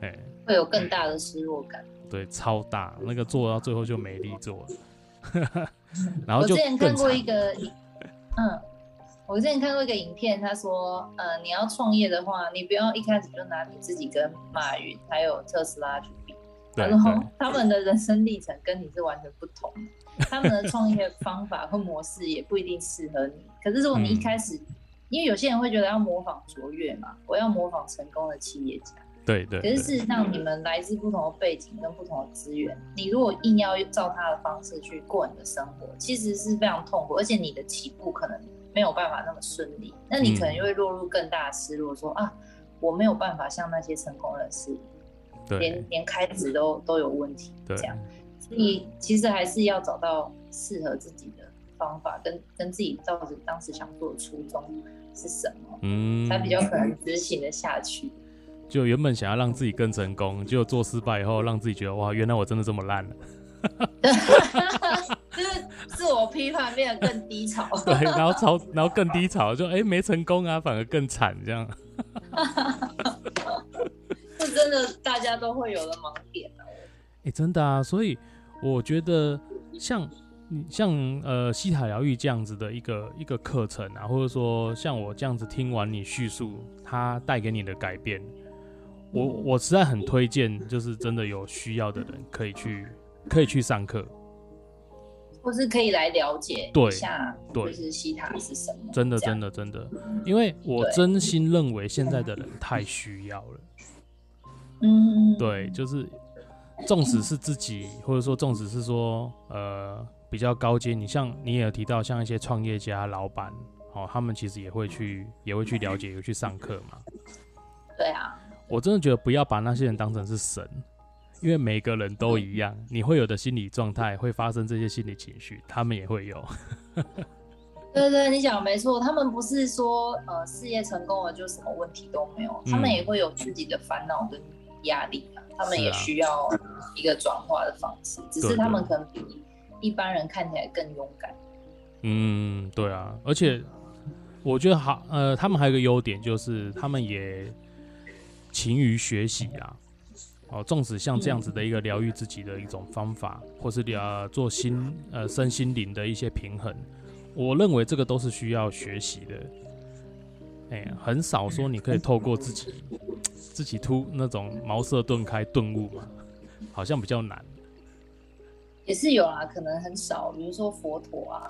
哎，会有更大的失落感。对，超大，那个做到最后就没力做了。然后我之前看过一个，嗯，我之前看过一个影片，他说，呃，你要创业的话，你不要一开始就拿你自己跟马云还有特斯拉去比，然后他们的人生历程跟你是完全不同的，他们的创业方法和模式也不一定适合你。可是如果你一开始，因为有些人会觉得要模仿卓越嘛，我要模仿成功的企业家。对对。可是事实上，你们来自不同的背景跟不同的资源，你如果硬要照他的方式去过你的生活，其实是非常痛苦，而且你的起步可能没有办法那么顺利。那你可能就会落入更大的失落，说啊，我没有办法像那些成功人士，连连开始都都有问题这样。所以其实还是要找到适合自己的方法，跟跟自己到底当时想做的初衷是什么，嗯，才比较可能执行的下去。就原本想要让自己更成功，结果做失败以后，让自己觉得哇，原来我真的这么烂了。就是自我批判变得更低潮。对，然后超，然后更低潮，就哎没成功啊，反而更惨这样。是真的，大家都会有的盲点啊。哎，真的啊，所以我觉得像像呃西塔疗愈这样子的一个一个课程啊，或者说像我这样子听完你叙述，它带给你的改变。我我实在很推荐，就是真的有需要的人可以去，可以去上课，或是可以来了解一下，对，就是西塔是什么？真的，真的，真的，因为我真心认为现在的人太需要了。嗯，对，就是纵使是自己，或者说纵使是说呃比较高阶，你像你也有提到，像一些创业家、老板，哦，他们其实也会去，也会去了解，有去上课嘛。对啊。我真的觉得不要把那些人当成是神，因为每个人都一样，你会有的心理状态会发生这些心理情绪，他们也会有。对对，你讲没错，他们不是说呃事业成功了就什么问题都没有，他们也会有自己的烦恼跟压力啊，他们也需要一个转化的方式，只是他们可能比一般人看起来更勇敢。嗯，对啊，而且我觉得好，呃，他们还有一个优点就是他们也。勤于学习啊，哦，纵使像这样子的一个疗愈自己的一种方法，或是疗做心呃身心灵的一些平衡，我认为这个都是需要学习的。哎，很少说你可以透过自己自己突那种茅塞顿开顿悟嘛，好像比较难。也是有啊，可能很少，比如说佛陀啊。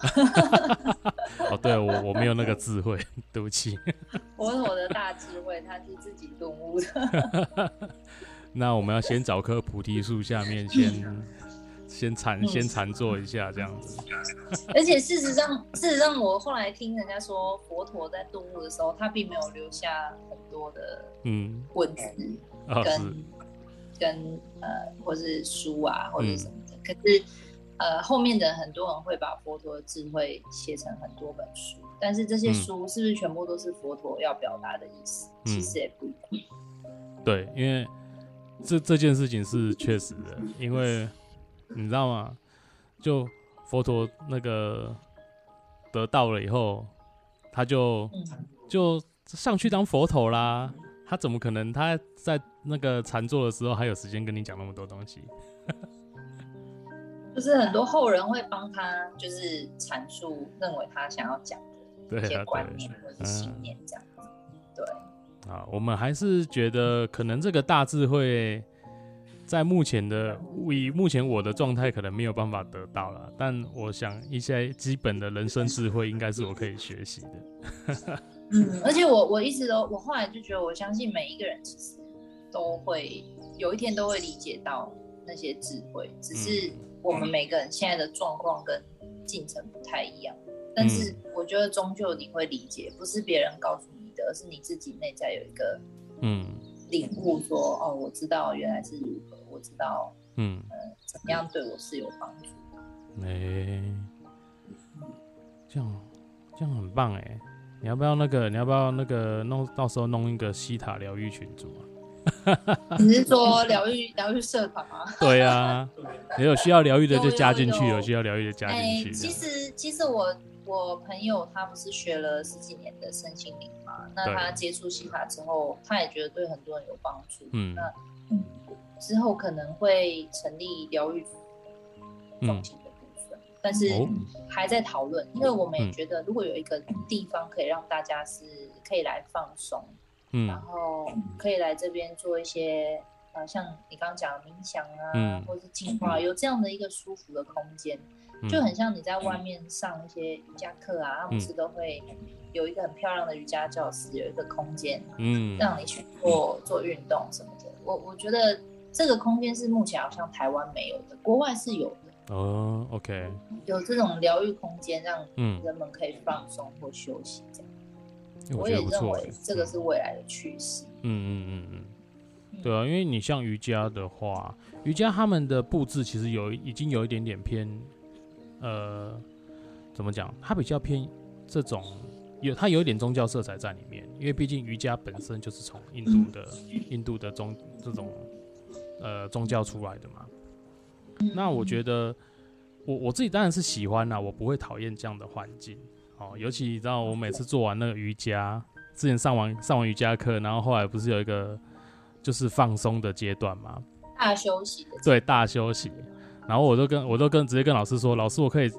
哦，对我我没有那个智慧，对不起。佛陀的大智慧，他是自己顿悟的。那我们要先找棵菩提树下面，先先禅先禅坐一下，这样子。而且事实上，事实上，我后来听人家说，佛陀在顿悟的时候，他并没有留下很多的嗯文字跟跟呃，或是书啊，或者什么的。可是，呃，后面的很多人会把佛陀的智慧写成很多本书，但是这些书是不是全部都是佛陀要表达的意思？其实也不一定。对，因为这这件事情是确实的，因为你知道吗？就佛陀那个得到了以后，他就就上去当佛头啦。他怎么可能他在那个禅坐的时候还有时间跟你讲那么多东西？就是很多后人会帮他，就是阐述认为他想要讲的一些观念或者信念这样子。对啊，我们还是觉得可能这个大智慧在目前的以目前我的状态可能没有办法得到了，但我想一些基本的人生智慧应该是我可以学习的。嗯，而且我我一直都我后来就觉得，我相信每一个人其实都会有一天都会理解到那些智慧，只是。我们每个人现在的状况跟进程不太一样，但是我觉得终究你会理解，不是别人告诉你的，而是你自己内在有一个嗯领悟，说哦，我知道原来是如何，我知道嗯呃怎么样对我是有帮助。哎，这样这样很棒哎！你要不要那个？你要不要那个弄？到时候弄一个西塔疗愈群组啊？你是说疗愈疗愈社团吗？对呀，也有需要疗愈的就加进去，有需要疗愈的加进去。其实其实我我朋友他不是学了十几年的身心灵嘛，那他接触西塔之后，他也觉得对很多人有帮助。嗯那嗯之后可能会成立疗愈中嗯。心的部分，但是哦。还在讨论，因为我们也嗯。觉得如果有一个地方可以让大家是可以来放松，然嗯后可以来这边做一些呃，像你刚刚讲的冥想啊，嗯。或者是净化，有这样的一个舒服的空间，嗯。就很像你在外面上一些瑜伽课啊，他们是都会有一个很漂亮的瑜伽教室，有一个空间嗯。让你去做做运动什么的。我我觉得这个空间是目前好像台湾没有的，国外是有的，哦，OK，有这种疗愈空间，让嗯，人们可以放松或休息这样。我我也认为，这个是未来的趋势。嗯嗯嗯嗯，对啊，因为你像瑜伽的话，瑜伽他们的布置其实有已经有一点点偏，呃，怎么讲？它比较偏这种有它有一点宗教色彩在里面，因为毕竟瑜伽本身就是从印度的、印度的宗这种呃宗教出来的嘛。那我觉得我我自己当然是喜欢啦，我不会讨厌这样的环境哦。尤其你知道，我每次做完那个瑜伽，之前上完上完瑜伽课，然后后来不是有一个就是放松的阶段嘛？大休息的对，大休息。然后我都跟我都跟直接跟老师说，老师我可以，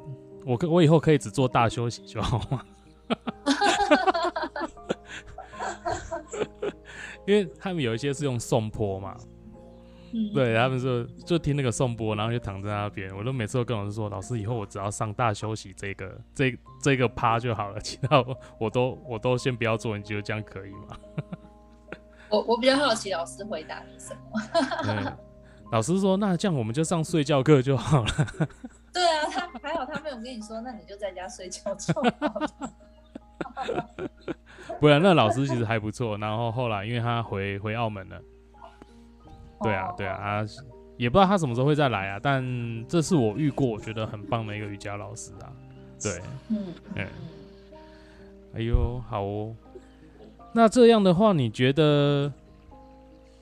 我可我以后可以只做大休息就好吗？因为他们有一些是用送坡嘛，嗯，对他们说就听那个颂钵，然后就躺在那边。我都每次都跟老师说，老师以后我只要上大休息这个这这个趴就好了，其他我我都我都先不要做，你觉得这样可以吗？我我比较好奇老师回答你什么。老师说那这样我们就上睡觉课就好了。对啊，他还好他没有跟你说，那你就在家睡觉就好了。不然那老师其实还不错。然后后来因为他回回澳门了，对啊哦对啊，他也不知道他什么时候会再来啊。但这是我遇过我觉得很棒的一个瑜伽老师啊。对，嗯嗯嗯，哎呦，好哦。那这样的话，你觉得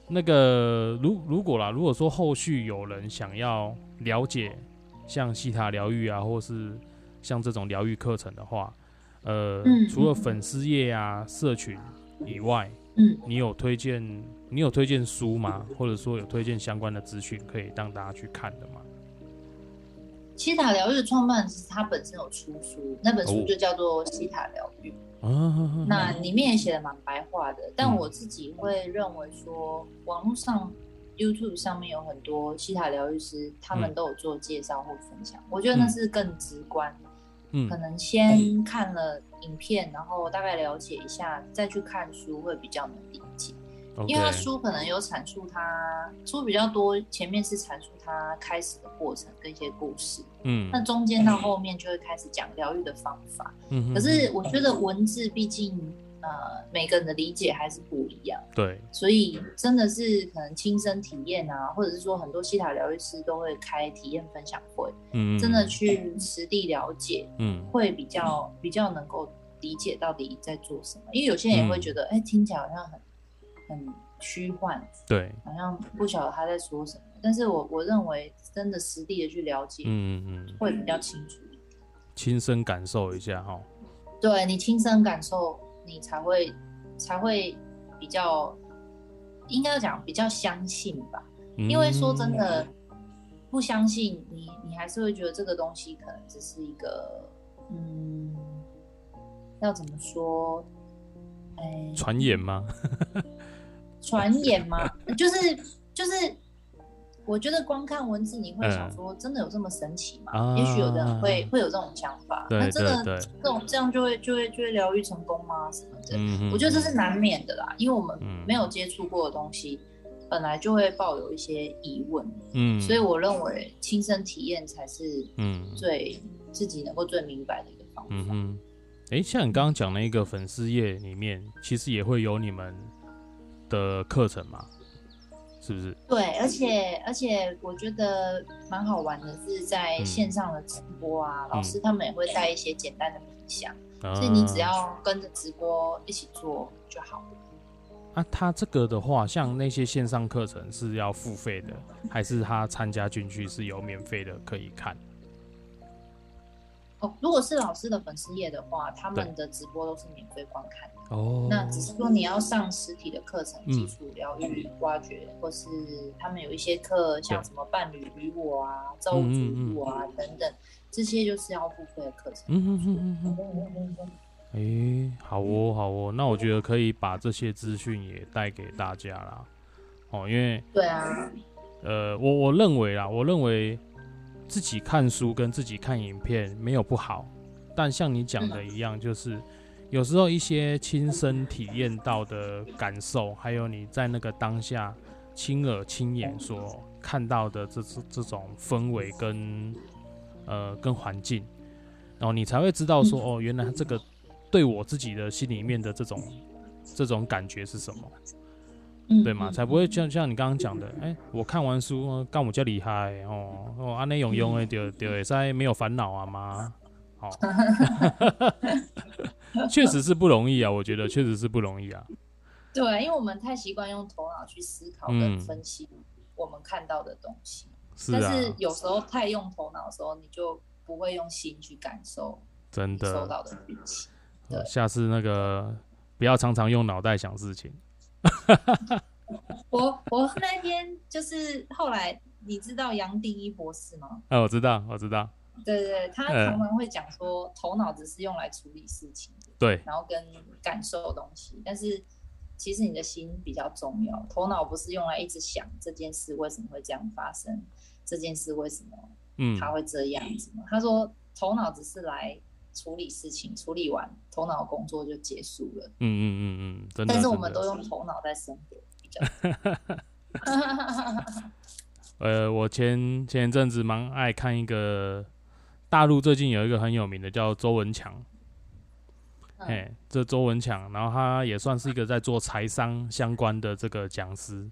那个如如果啦，如果说后续有人想要了解像西塔疗愈啊，或是像这种疗愈课程的话，呃，嗯除了粉丝页啊、社群以外，嗯，你有推荐你有推荐书吗？或者说有推荐相关的资讯可以让大家去看的吗？西塔疗愈的创办人其实他本身有出书，那本书哦就叫做《西塔疗愈》。啊，那里面也写的蛮白话的，但嗯我自己会认为说，网络上 YouTube 上面有很多西塔疗愈师，他们嗯都有做介绍或分享，我觉得那是更直观。嗯。可能先看了影片，然后大概了解一下，再去看书会比较能理解。因为他书可能有阐述他书比较多，前面是阐述他开始的过程跟一些故事，嗯。那中间到后面就会开始讲疗愈的方法。嗯可是我觉得文字毕竟呃每个人的理解还是不一样，对，所以真的是可能亲身体验啊，或者是说很多西塔疗愈师都会开体验分享会，嗯，真的去实地了解，嗯会比较比较能够理解到底在做什么。因为有些人也会觉得，哎、听起来好像很很虚幻，对，好像不晓得他在说什么。但是我我认为真的实地的去了解，嗯嗯，会比较清楚。亲身感受一下哈。对你亲身感受，你才会才会比较，应该讲比较相信吧。因为说真的，嗯不相信你，你还是会觉得这个东西可能只是一个，嗯，要怎么说？哎，传言吗？传言吗？就是就是，我觉得光看文字，你会想说，真的有这么神奇吗？啊也许有的人会会有这种想法，那真的这种这样就会就会就会疗愈成功吗？什么的？嗯我觉得这是难免的啦，因为我们嗯没有接触过的东西，本来就会抱有一些疑问，嗯，所以我认为亲身体验才是嗯最自己能够最明白的一个方法。嗯哼，哎，像你刚刚讲那个粉丝页里面，其实也会有你们的课程嘛，是不是？对，而且而且我觉得蛮好玩的是，在嗯线上的直播啊，老师他们也会带一些简单的冥想，嗯所以你只要跟着直播一起做就好了。啊，他这个的话，像那些线上课程是要付费的，还是他参加进去是有免费的可以看？哦，如果是老师的粉丝页的话，他们的直播都是免费观看的。哦，那只是说你要上实体的课程，基础疗愈、挖掘，或是他们有一些课，像什么伴侣与我啊、造物主与我啊等等，这些就是要付费的课程。嗯嗯嗯嗯嗯。哎，好哦，好哦，那我觉得可以把这些资讯也带给大家啦。哦，因为对啊，呃，我我认为啦，我认为。自己看书跟自己看影片没有不好，但像你讲的一样，就是有时候一些亲身体验到的感受，还有你在那个当下亲耳亲眼所看到的这这这种氛围跟呃跟环境，然后你才会知道说哦，原来这个对我自己的心里面的这种这种感觉是什么。对嘛，才不会像像你刚刚讲的，哎，我看完书，干我较厉害哦，哦，安内用用的对对在没有烦恼啊吗？好，确实是不容易啊，我觉得确实是不容易啊。对，因为我们太习惯用头脑去思考跟分析我们看到的东西，但是有时候太用头脑的时候，你就不会用心去感受真的收到的讯息。对，下次那个不要常常用脑袋想事情。我我那天就是后来，你知道杨定一博士吗？哎，我知道，我知道。对对对，他常常会讲说，头脑只是用来处理事情的，对，然后跟感受东西。但是其实你的心比较重要，头脑不是用来一直想这件事为什么会这样发生，这件事为什么嗯他会这样子吗？他说头脑只是来。处理事情，处理完头脑工作就结束了。嗯嗯嗯嗯，真的但是我们都用头脑在生活，比较。呃，我前前一阵子蛮爱看一个大陆最近有一个很有名的叫周文强。哎，这周文强，然后他也算是一个在做财商相关的这个讲师。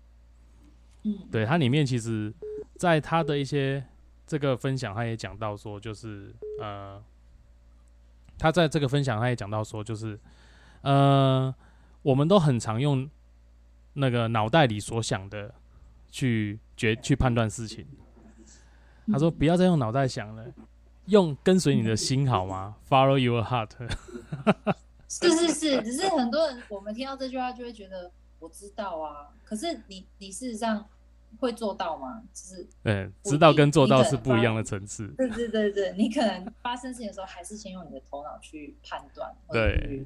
嗯，对他里面其实，在他的一些这个分享，他也讲到说，就是呃。他在这个分享，他也讲到说，就是，呃，我们都很常用那个脑袋里所想的去决去判断事情。他说，不要再用脑袋想了，用跟随你的心好吗？Follow your heart。是是是，只是很多人我们听到这句话就会觉得我知道啊，可是你你事实上。会做到吗？就是，嗯，知道跟做到是不一样的层次。对对对对，你可能发生事情的时候，还是先用你的头脑去判断，对，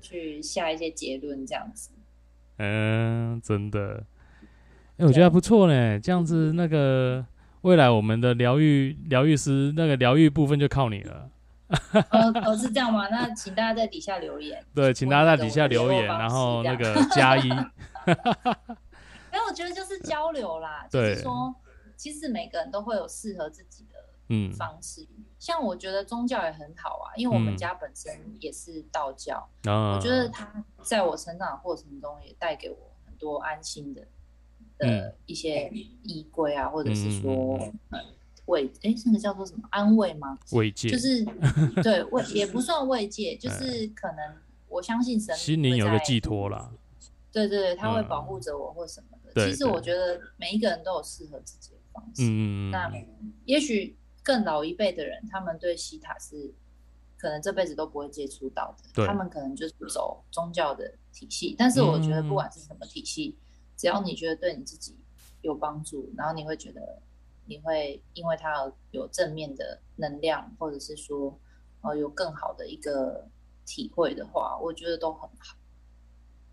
去下一些结论，这样子。嗯，真的。哎，我觉得还不错呢。这样子，那个未来我们的疗愈疗愈师那个疗愈部分就靠你了。哦，是这样吗？那请大家在底下留言。对，请大家在底下留言，然后那个加一。哎，我觉得就是交流啦，就是说，其实每个人都会有适合自己的嗯方式。像我觉得宗教也很好啊，因为我们家本身也是道教，我觉得他在我成长的过程中也带给我很多安心的的一些衣柜啊，或者是说慰，哎，那个叫做什么安慰吗？慰藉，就是对慰也不算慰藉，就是可能我相信神心灵有个寄托啦。对对对，他会保护着我或什么的。其实我觉得每一个人都有适合自己的方式。嗯那也许更老一辈的人，他们对西塔是可能这辈子都不会接触到的。他们可能就是走宗教的体系。但是我觉得不管是什么体系，只要你觉得对你自己有帮助，然后你会觉得你会因为它有正面的能量，或者是说呃有更好的一个体会的话，我觉得都很好。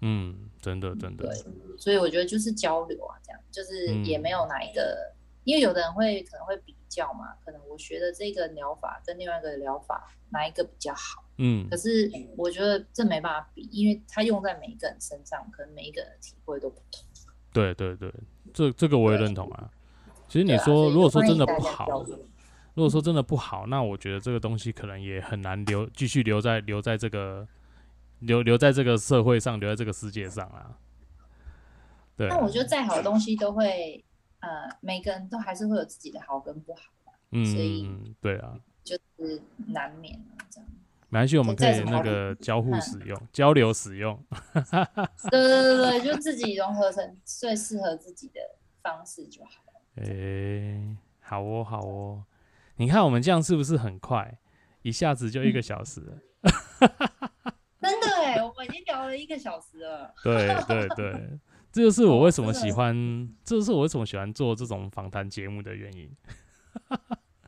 嗯，真的真的，对，所以我觉得就是交流啊，这样就是也没有哪一个，因为有的人会可能会比较嘛，可能我学的这个疗法跟另外一个疗法哪一个比较好，嗯，可是我觉得这没办法比，因为它用在每一个人身上，可能每一个人体会都不同。对对对，这这个我也认同啊。其实你说，如果说真的不好，如果说真的不好，那我觉得这个东西可能也很难留，继续留在留在这个。留留在这个社会上，留在这个世界上啊。对。那我觉得再好的东西都会，呃，每个人都还是会有自己的好跟不好嘛。嗯。所以，对啊。就是难免这样。没关系，我们可以那个交互使用、交流使用。对对对对，就自己融合成最适合自己的方式就好了。哎，好哦，好哦。你看我们这样是不是很快？一下子就一个小时了。真的哎，我们已经聊了一个小时了。对对对，这就是我为什么喜欢，这就是我为什么喜欢做这种访谈节目的原因。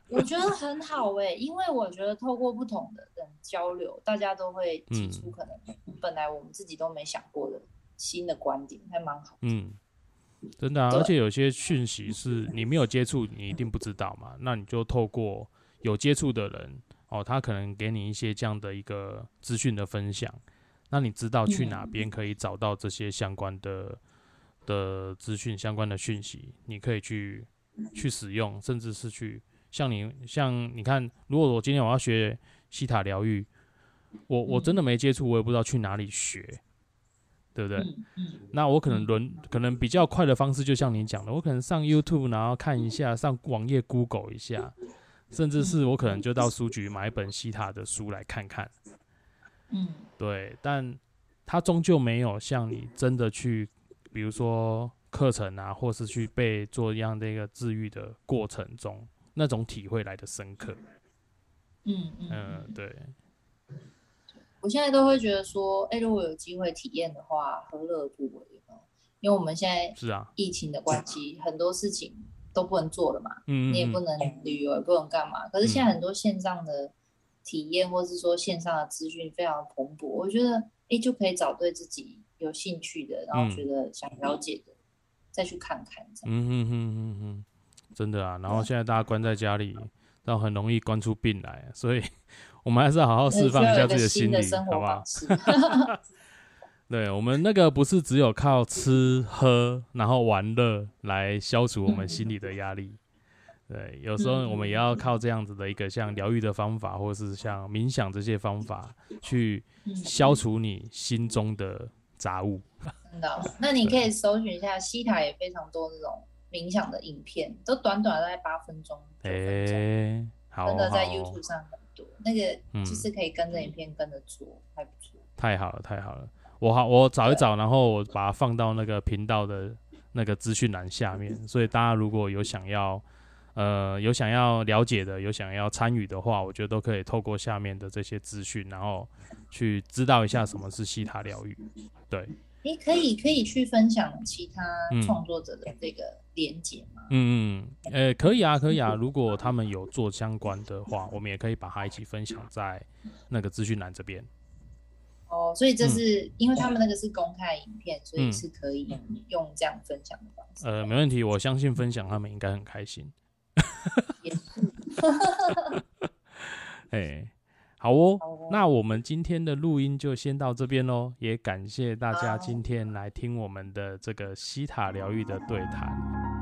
我觉得很好哎，因为我觉得透过不同的人交流，大家都会提出可能本来我们自己都没想过的新的观点，还蛮好。嗯，真的啊，而且有些讯息是你没有接触，你一定不知道嘛。那你就透过有接触的人哦，他可能给你一些这样的一个资讯的分享，那你知道去哪边可以找到这些相关的的资讯、相关的讯息，你可以去去使用，甚至是去。像你像你看，如果我今天我要学西塔疗愈，我我真的没接触，我也不知道去哪里学，对不对？那我可能轮可能比较快的方式，就像你讲的，我可能上 YouTube 然后看一下，上网页 Google 一下，甚至是我可能就到书局买一本西塔的书来看看。嗯，对，但它终究没有像你真的去，比如说课程啊，或是去被做一样的一个治愈的过程中。那种体会来的深刻，嗯嗯，对。我现在都会觉得说，哎，如果有机会体验的话，何乐不为呢？因为我们现在是啊，疫情的关系，很多事情都不能做了嘛，嗯你也不能旅游，也不能干嘛。可是现在很多线上的体验，或是说线上的资讯非常蓬勃，我觉得，哎，就可以找对自己有兴趣的，然后觉得想了解的，再去看看。嗯嗯嗯嗯嗯。真的啊，然后现在大家关在家里，然后很容易关出病来，所以 我们还是要好好释放一下自己的心理，好不好？对，我们那个不是只有靠吃喝然后玩乐来消除我们心理的压力，对，有时候我们也要靠这样子的一个像疗愈的方法，或者是像冥想这些方法去消除你心中的杂物。真的，那你可以搜寻一下西塔，也非常多这种。冥想的影片都短短大概八分钟，哎，真的在 YouTube 上很多，那个其实可以跟着影片跟着做，还不错。太好了，太好了，我好我找一找，然后我把它放到那个频道的那个资讯栏下面，所以大家如果有想要呃有想要了解的，有想要参与的话，我觉得都可以透过下面的这些资讯，然后去知道一下什么是西塔疗愈，对。诶，可以可以去分享其他创作者的这个连接吗？嗯嗯，呃，可以啊，可以啊。如果他们有做相关的话，我们也可以把它一起分享在那个资讯栏这边。哦，所以这是因为他们那个是公开影片，所以是可以用这样分享的方式。呃，没问题，我相信分享他们应该很开心。哎。好哦，那我们今天的录音就先到这边喽，也感谢大家今天来听我们的这个西塔疗愈的对谈。